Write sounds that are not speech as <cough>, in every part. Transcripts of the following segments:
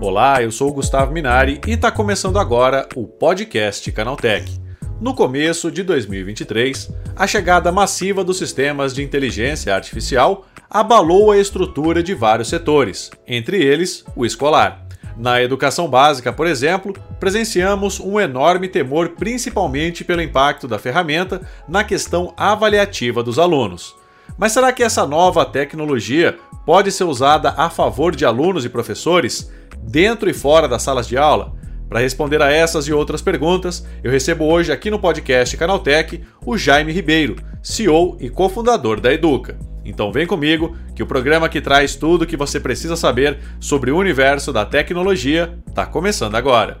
Olá, eu sou o Gustavo Minari e está começando agora o podcast Canaltech. No começo de 2023, a chegada massiva dos sistemas de inteligência artificial abalou a estrutura de vários setores, entre eles o escolar. Na educação básica, por exemplo, presenciamos um enorme temor, principalmente pelo impacto da ferramenta na questão avaliativa dos alunos. Mas será que essa nova tecnologia pode ser usada a favor de alunos e professores, dentro e fora das salas de aula? Para responder a essas e outras perguntas, eu recebo hoje aqui no podcast Canaltech o Jaime Ribeiro, CEO e cofundador da Educa. Então vem comigo que o programa que traz tudo o que você precisa saber sobre o universo da tecnologia está começando agora.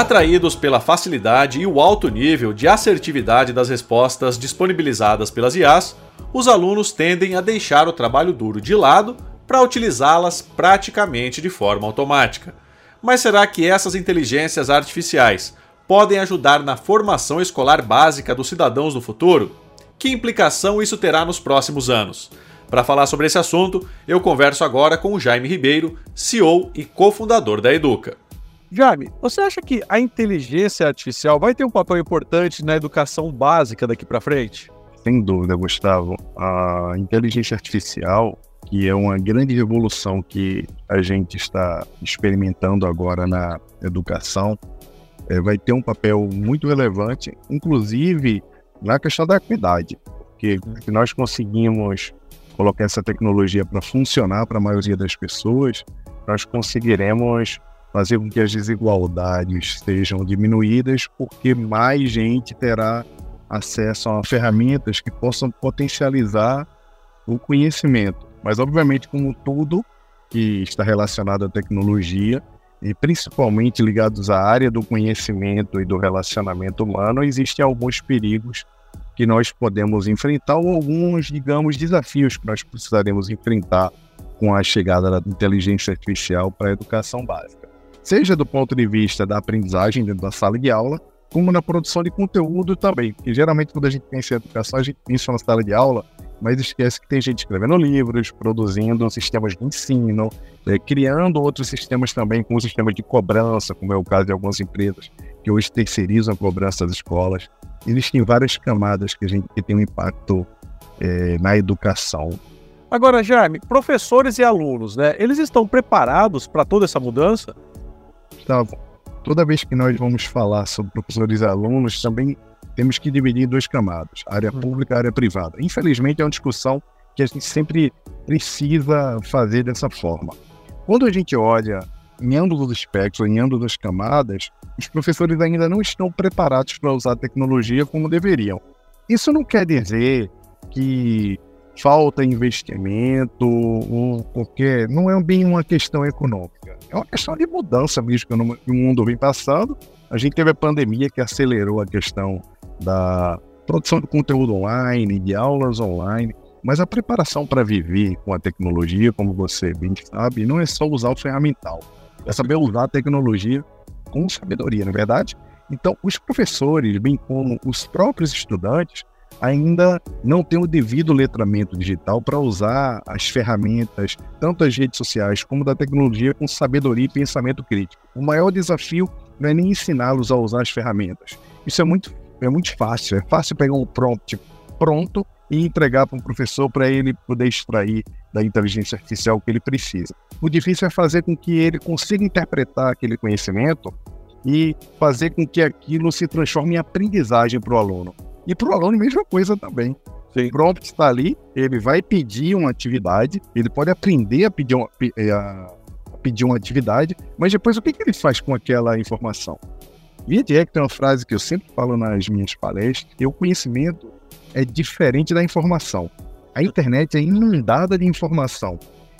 Atraídos pela facilidade e o alto nível de assertividade das respostas disponibilizadas pelas IAs, os alunos tendem a deixar o trabalho duro de lado para utilizá-las praticamente de forma automática. Mas será que essas inteligências artificiais podem ajudar na formação escolar básica dos cidadãos do futuro? Que implicação isso terá nos próximos anos? Para falar sobre esse assunto, eu converso agora com o Jaime Ribeiro, CEO e cofundador da Educa. Jaime, você acha que a inteligência artificial vai ter um papel importante na educação básica daqui para frente? Sem dúvida, Gustavo. A inteligência artificial, que é uma grande revolução que a gente está experimentando agora na educação, é, vai ter um papel muito relevante, inclusive na questão da equidade, porque se nós conseguimos colocar essa tecnologia para funcionar para a maioria das pessoas, nós conseguiremos fazer com que as desigualdades sejam diminuídas, porque mais gente terá acesso a ferramentas que possam potencializar o conhecimento. Mas, obviamente, como tudo que está relacionado à tecnologia, e principalmente ligados à área do conhecimento e do relacionamento humano, existem alguns perigos que nós podemos enfrentar ou alguns, digamos, desafios que nós precisaremos enfrentar com a chegada da inteligência artificial para a educação básica. Seja do ponto de vista da aprendizagem dentro da sala de aula, como na produção de conteúdo também. Porque geralmente quando a gente pensa em educação, a gente pensa na sala de aula, mas esquece que tem gente escrevendo livros, produzindo sistemas de ensino, é, criando outros sistemas também, como sistemas de cobrança, como é o caso de algumas empresas que hoje terceirizam a cobrança das escolas. Existem várias camadas que a gente que tem um impacto é, na educação. Agora, Jaime, professores e alunos, né? Eles estão preparados para toda essa mudança? Gustavo, toda vez que nós vamos falar sobre professores e alunos, também temos que dividir em duas camadas, área uhum. pública e área privada. Infelizmente, é uma discussão que a gente sempre precisa fazer dessa forma. Quando a gente olha em ambos os espectros, em ambas as camadas, os professores ainda não estão preparados para usar a tecnologia como deveriam. Isso não quer dizer que falta investimento, ou porque não é bem uma questão econômica, é uma questão de mudança mesmo que o mundo vem passando. A gente teve a pandemia que acelerou a questão da produção de conteúdo online, de aulas online, mas a preparação para viver com a tecnologia, como você bem sabe, não é só usar o ferramental, é saber usar a tecnologia com sabedoria, não é verdade? Então, os professores, bem como os próprios estudantes, ainda não tem o devido letramento digital para usar as ferramentas, tanto as redes sociais como da tecnologia, com sabedoria e pensamento crítico. O maior desafio não é nem ensiná-los a usar as ferramentas. Isso é muito, é muito fácil. É fácil pegar um prompt pronto e entregar para um professor para ele poder extrair da inteligência artificial o que ele precisa. O difícil é fazer com que ele consiga interpretar aquele conhecimento e fazer com que aquilo se transforme em aprendizagem para o aluno. E para o aluno, mesma coisa também. Sim. O prompt está ali, ele vai pedir uma atividade, ele pode aprender a pedir uma, a pedir uma atividade, mas depois o que, que ele faz com aquela informação? Via de tem uma frase que eu sempre falo nas minhas palestras, que o conhecimento é diferente da informação. A internet é inundada de informação.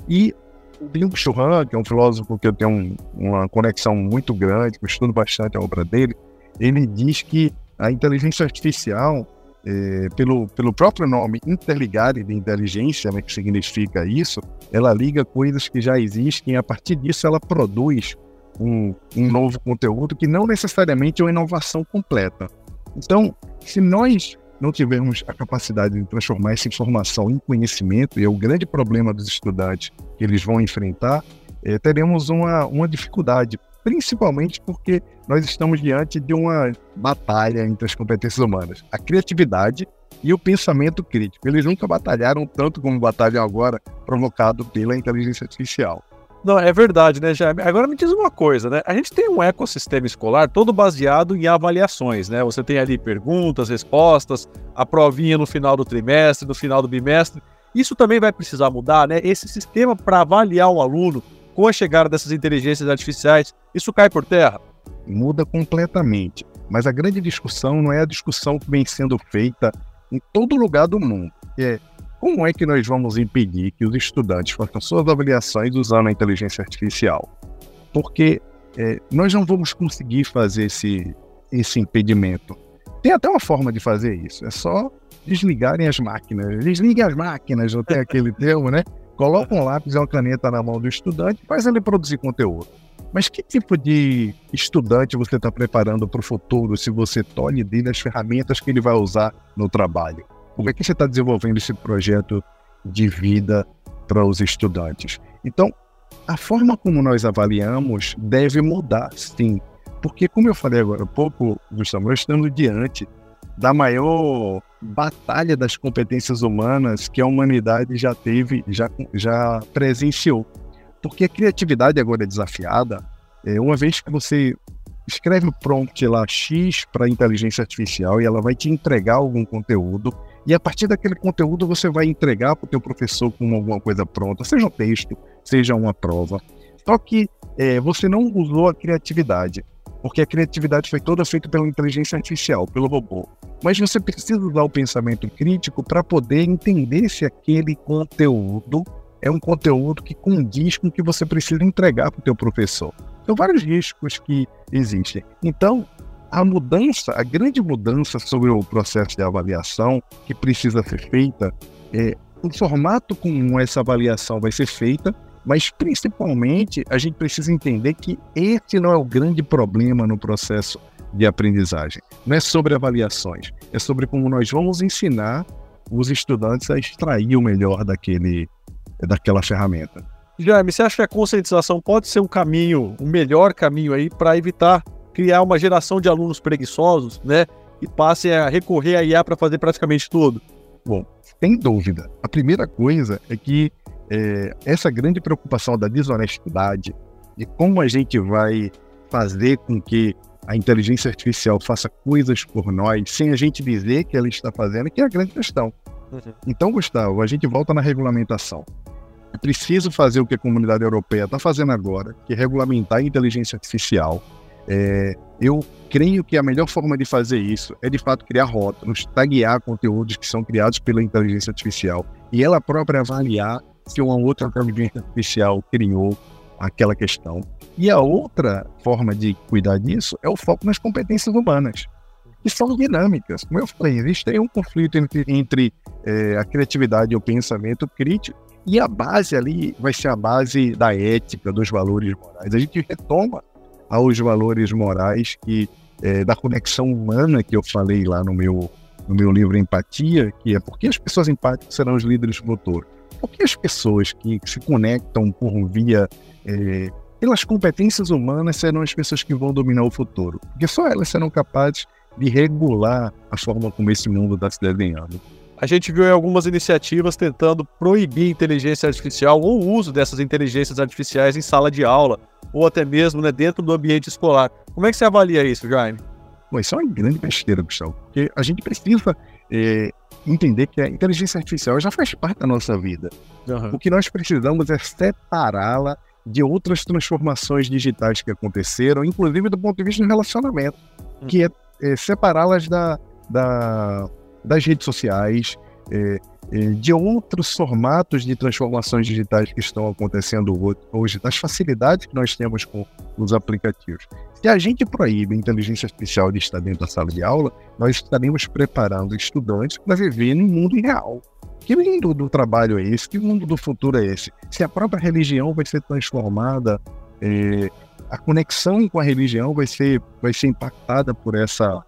E o Byung-Chul Han, que é um filósofo que eu tenho um, uma conexão muito grande, que eu estudo bastante a obra dele, ele diz que a inteligência artificial, é, pelo, pelo próprio nome interligare de inteligência, né, que significa isso, ela liga coisas que já existem e a partir disso ela produz um, um novo conteúdo que não necessariamente é uma inovação completa. Então, se nós não tivermos a capacidade de transformar essa informação em conhecimento, e é o grande problema dos estudantes que eles vão enfrentar, é, teremos uma, uma dificuldade, principalmente porque nós estamos diante de uma batalha entre as competências humanas. A criatividade e o pensamento crítico. Eles nunca batalharam tanto como batalham agora, provocado pela inteligência artificial. Não, é verdade, né, Jaime? Agora me diz uma coisa, né? A gente tem um ecossistema escolar todo baseado em avaliações, né? Você tem ali perguntas, respostas, a provinha no final do trimestre, no final do bimestre. Isso também vai precisar mudar, né? Esse sistema para avaliar o aluno com a chegada dessas inteligências artificiais, isso cai por terra? Muda completamente. Mas a grande discussão não é a discussão que vem sendo feita em todo lugar do mundo, é como é que nós vamos impedir que os estudantes façam suas avaliações usando a inteligência artificial? Porque é, nós não vamos conseguir fazer esse, esse impedimento. Tem até uma forma de fazer isso, é só desligarem as máquinas. Desliguem as máquinas, não tem aquele <laughs> termo, né? Coloca um lápis e uma caneta na mão do estudante faz ele produzir conteúdo. Mas que tipo de estudante você está preparando para o futuro se você tolhe dele as ferramentas que ele vai usar no trabalho? Como é que você está desenvolvendo esse projeto de vida para os estudantes? Então, a forma como nós avaliamos deve mudar, sim. Porque, como eu falei agora há pouco, Gustavo, nós estamos diante da maior batalha das competências humanas que a humanidade já teve, já, já presenciou. Porque a criatividade agora é desafiada. É, uma vez que você escreve o prompt lá X para inteligência artificial e ela vai te entregar algum conteúdo, e a partir daquele conteúdo você vai entregar para o teu professor com alguma coisa pronta, seja um texto, seja uma prova. Só que é, você não usou a criatividade, porque a criatividade foi toda feita pela inteligência artificial, pelo robô. Mas você precisa usar o pensamento crítico para poder entender se aquele conteúdo é um conteúdo que condiz com o que você precisa entregar para o teu professor. São vários riscos que existem. Então, a mudança, a grande mudança sobre o processo de avaliação que precisa ser feita é o formato como essa avaliação vai ser feita, mas principalmente a gente precisa entender que esse não é o grande problema no processo de aprendizagem. Não é sobre avaliações, é sobre como nós vamos ensinar os estudantes a extrair o melhor daquele, daquela ferramenta. Jaime, você acha que a conscientização pode ser um caminho, um melhor caminho aí para evitar criar uma geração de alunos preguiçosos, né? E passem a recorrer à IA para fazer praticamente tudo? Bom, sem dúvida. A primeira coisa é que é, essa grande preocupação da desonestidade e como a gente vai fazer com que a inteligência artificial faça coisas por nós sem a gente dizer que ela está fazendo, que é a grande questão. Uhum. Então, Gustavo, a gente volta na regulamentação. É preciso fazer o que a comunidade europeia está fazendo agora, que é regulamentar a inteligência artificial, é, eu creio que a melhor forma de fazer isso é de fato criar rótulos, taguear conteúdos que são criados pela inteligência artificial e ela própria avaliar se uma outra inteligência artificial criou aquela questão. E a outra forma de cuidar disso é o foco nas competências humanas, que são dinâmicas. Como eu falei, existe um conflito entre, entre é, a criatividade e o pensamento crítico, e a base ali vai ser a base da ética, dos valores morais. A gente retoma aos valores morais que é, da conexão humana que eu falei lá no meu no meu livro Empatia, que é porque as pessoas empáticas serão os líderes do futuro. Porque as pessoas que se conectam por via é, pelas competências humanas serão as pessoas que vão dominar o futuro. Porque só elas serão capazes de regular a forma como esse mundo está se desenhando. A gente viu algumas iniciativas tentando proibir inteligência artificial ou o uso dessas inteligências artificiais em sala de aula, ou até mesmo né, dentro do ambiente escolar. Como é que você avalia isso, Jaime? Bom, isso é uma grande besteira, Gustavo, porque a gente precisa é, entender que a inteligência artificial já faz parte da nossa vida. Uhum. O que nós precisamos é separá-la de outras transformações digitais que aconteceram, inclusive do ponto de vista do relacionamento, hum. que é, é separá-las da, da, das redes sociais, é, é, de outros formatos de transformações digitais que estão acontecendo hoje, das facilidades que nós temos com os aplicativos. Se a gente proíbe a inteligência artificial de estar dentro da sala de aula, nós estaremos preparando estudantes para viver no mundo real. Que mundo do trabalho é esse? Que mundo do futuro é esse? Se a própria religião vai ser transformada, é, a conexão com a religião vai ser, vai ser impactada por essa,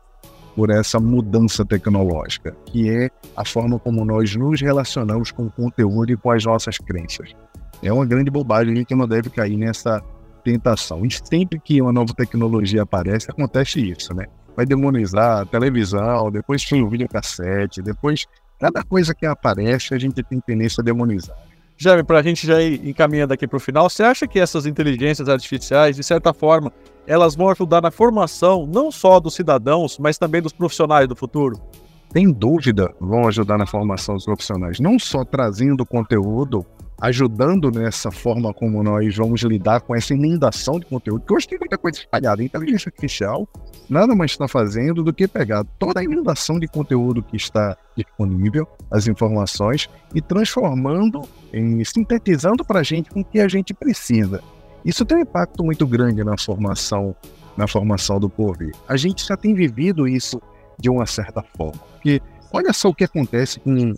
por essa mudança tecnológica, que é a forma como nós nos relacionamos com o conteúdo e com as nossas crenças. É uma grande bobagem que não deve cair nessa tentação. E sempre que uma nova tecnologia aparece, acontece isso, né? Vai demonizar a televisão, depois o videocassete, depois cada coisa que aparece a gente tem tendência a demonizar. Jaime, para a gente já ir encaminhando aqui para o final, você acha que essas inteligências artificiais, de certa forma, elas vão ajudar na formação não só dos cidadãos, mas também dos profissionais do futuro? Sem dúvida, vão ajudar na formação dos profissionais, não só trazendo conteúdo, ajudando nessa forma como nós vamos lidar com essa inundação de conteúdo, que hoje tem muita coisa espalhada. A inteligência artificial nada mais está fazendo do que pegar toda a inundação de conteúdo que está disponível, as informações, e transformando, em, sintetizando para a gente com o que a gente precisa. Isso tem um impacto muito grande na formação, na formação do povo. A gente já tem vivido isso de uma certa forma. Porque olha só o que acontece com,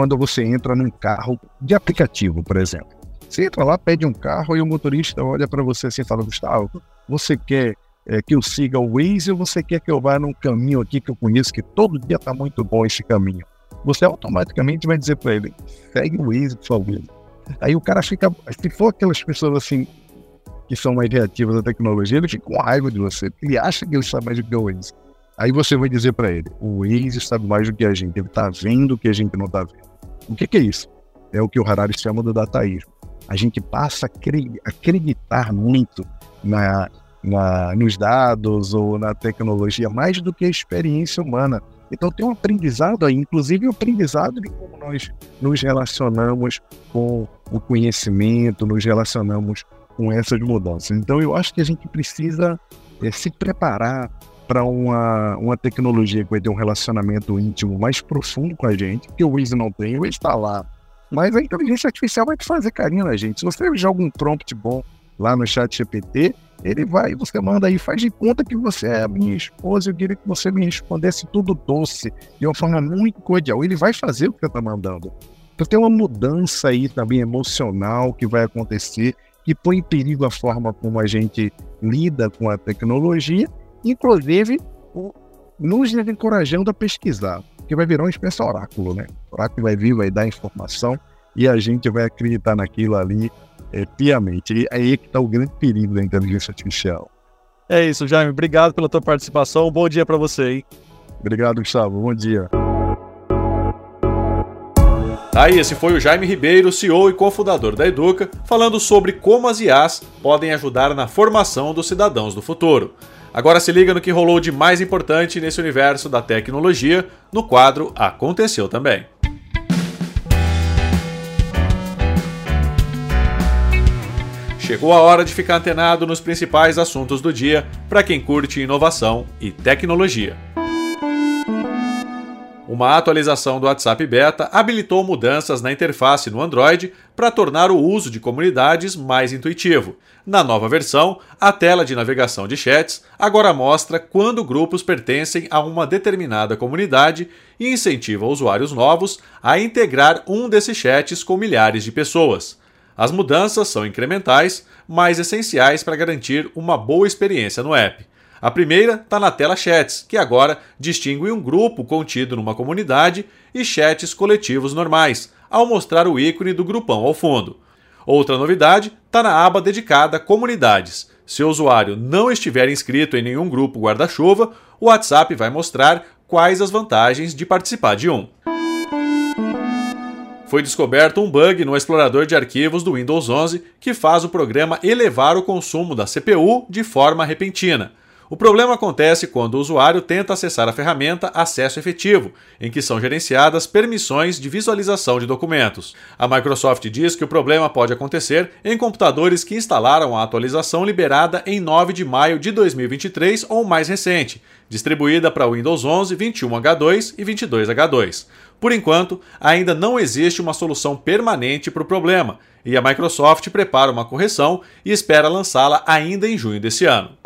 quando você entra num carro de aplicativo, por exemplo. Você entra lá, pede um carro e o motorista olha para você assim e fala: Gustavo, você quer é, que eu siga o Waze ou você quer que eu vá num caminho aqui que eu conheço que todo dia está muito bom esse caminho? Você automaticamente vai dizer para ele: segue o Waze, por favor. Aí o cara fica. Se for aquelas pessoas assim que são mais reativas à tecnologia, ele fica com raiva de você. Ele acha que ele sabe mais do que o Waze. Aí você vai dizer para ele: o Waze sabe mais do que a gente, ele está vendo o que a gente não está vendo. O que, que, é isso? É o que o Harari chama do dataísmo. A gente passa a acreditar muito na, na, nos dados ou na tecnologia mais do que a experiência humana. Então tem um aprendizado aí, inclusive um aprendizado de como nós nos relacionamos com o conhecimento, nos relacionamos com essas mudanças. Então eu acho que a gente precisa é, se preparar para uma, uma tecnologia que vai ter um relacionamento íntimo mais profundo com a gente, que o Waze não tem, o Waze está lá. Mas a inteligência artificial vai te fazer carinho na gente. Se você joga um prompt bom lá no chat GPT, ele vai, você manda aí, faz de conta que você é a minha esposa, eu queria que você me respondesse tudo doce, de uma forma muito cordial. Ele vai fazer o que você está mandando. Então tem uma mudança aí também emocional que vai acontecer, que põe em perigo a forma como a gente lida com a tecnologia inclusive o, nos encorajando a pesquisar, que vai virar uma espécie de oráculo, né? O oráculo vai vir, vai dar informação e a gente vai acreditar naquilo ali é, piamente. E é aí que está o grande perigo da inteligência artificial. É isso, Jaime. Obrigado pela tua participação. Bom dia para você, hein? Obrigado, Gustavo. Bom dia. Aí, esse foi o Jaime Ribeiro, CEO e cofundador da Educa, falando sobre como as IAs podem ajudar na formação dos cidadãos do futuro. Agora se liga no que rolou de mais importante nesse universo da tecnologia no quadro Aconteceu também. Chegou a hora de ficar antenado nos principais assuntos do dia para quem curte inovação e tecnologia. Uma atualização do WhatsApp Beta habilitou mudanças na interface no Android para tornar o uso de comunidades mais intuitivo. Na nova versão, a tela de navegação de chats agora mostra quando grupos pertencem a uma determinada comunidade e incentiva usuários novos a integrar um desses chats com milhares de pessoas. As mudanças são incrementais, mas essenciais para garantir uma boa experiência no app. A primeira está na tela Chats, que agora distingue um grupo contido numa comunidade e chats coletivos normais, ao mostrar o ícone do grupão ao fundo. Outra novidade está na aba dedicada Comunidades. Se o usuário não estiver inscrito em nenhum grupo guarda-chuva, o WhatsApp vai mostrar quais as vantagens de participar de um. Foi descoberto um bug no explorador de arquivos do Windows 11 que faz o programa elevar o consumo da CPU de forma repentina. O problema acontece quando o usuário tenta acessar a ferramenta Acesso Efetivo, em que são gerenciadas permissões de visualização de documentos. A Microsoft diz que o problema pode acontecer em computadores que instalaram a atualização liberada em 9 de maio de 2023 ou mais recente, distribuída para Windows 11, 21H2 e 22H2. Por enquanto, ainda não existe uma solução permanente para o problema, e a Microsoft prepara uma correção e espera lançá-la ainda em junho desse ano.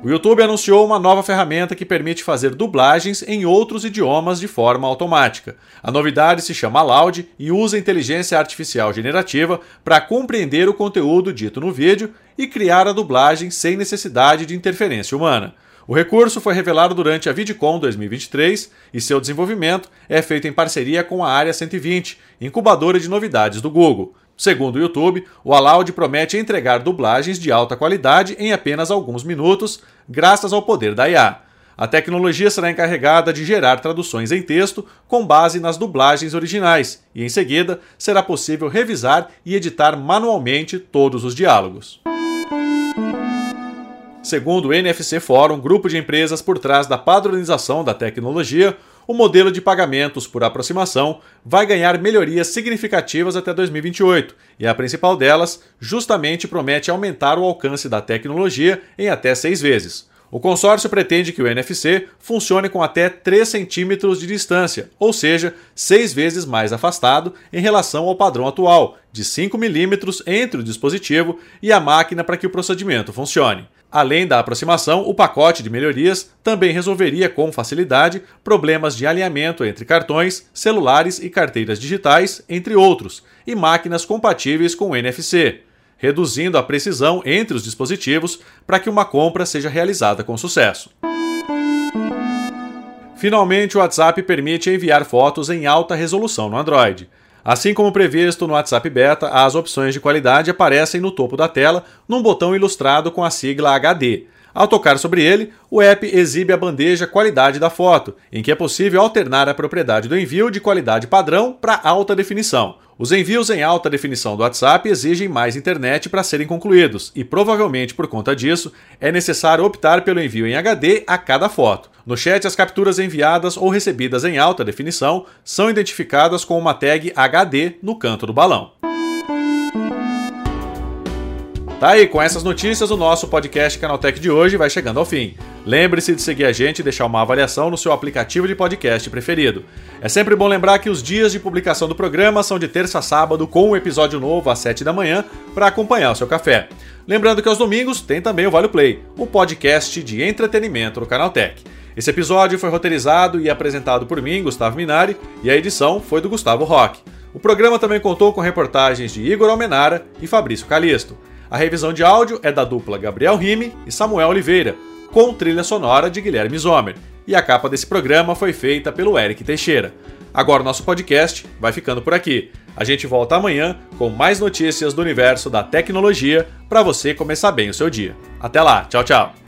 O YouTube anunciou uma nova ferramenta que permite fazer dublagens em outros idiomas de forma automática. A novidade se chama Loud e usa inteligência artificial generativa para compreender o conteúdo dito no vídeo e criar a dublagem sem necessidade de interferência humana. O recurso foi revelado durante a VidCon 2023 e seu desenvolvimento é feito em parceria com a Área 120, incubadora de novidades do Google. Segundo o YouTube, o Aloud promete entregar dublagens de alta qualidade em apenas alguns minutos, graças ao poder da IA. A tecnologia será encarregada de gerar traduções em texto com base nas dublagens originais, e em seguida será possível revisar e editar manualmente todos os diálogos. Segundo o NFC Forum, grupo de empresas por trás da padronização da tecnologia, o modelo de pagamentos por aproximação vai ganhar melhorias significativas até 2028, e a principal delas justamente promete aumentar o alcance da tecnologia em até seis vezes. O consórcio pretende que o NFC funcione com até 3 centímetros de distância, ou seja, seis vezes mais afastado em relação ao padrão atual, de 5 milímetros entre o dispositivo e a máquina para que o procedimento funcione. Além da aproximação, o pacote de melhorias também resolveria com facilidade problemas de alinhamento entre cartões, celulares e carteiras digitais, entre outros, e máquinas compatíveis com o NFC, reduzindo a precisão entre os dispositivos para que uma compra seja realizada com sucesso. Finalmente, o WhatsApp permite enviar fotos em alta resolução no Android. Assim como previsto no WhatsApp Beta, as opções de qualidade aparecem no topo da tela num botão ilustrado com a sigla HD. Ao tocar sobre ele, o app exibe a bandeja Qualidade da foto, em que é possível alternar a propriedade do envio de qualidade padrão para alta definição. Os envios em alta definição do WhatsApp exigem mais internet para serem concluídos, e provavelmente por conta disso, é necessário optar pelo envio em HD a cada foto. No chat, as capturas enviadas ou recebidas em alta definição são identificadas com uma tag HD no canto do balão. Tá aí, com essas notícias, o nosso podcast Canaltech de hoje vai chegando ao fim. Lembre-se de seguir a gente e deixar uma avaliação no seu aplicativo de podcast preferido. É sempre bom lembrar que os dias de publicação do programa são de terça a sábado, com um episódio novo às 7 da manhã, para acompanhar o seu café. Lembrando que aos domingos tem também o Vale Play, o podcast de entretenimento do Canaltech. Esse episódio foi roteirizado e apresentado por mim, Gustavo Minari, e a edição foi do Gustavo Roque. O programa também contou com reportagens de Igor Almenara e Fabrício Calisto. A revisão de áudio é da dupla Gabriel Rime e Samuel Oliveira, com trilha sonora de Guilherme Zomer. E a capa desse programa foi feita pelo Eric Teixeira. Agora o nosso podcast vai ficando por aqui. A gente volta amanhã com mais notícias do universo da tecnologia para você começar bem o seu dia. Até lá, tchau, tchau.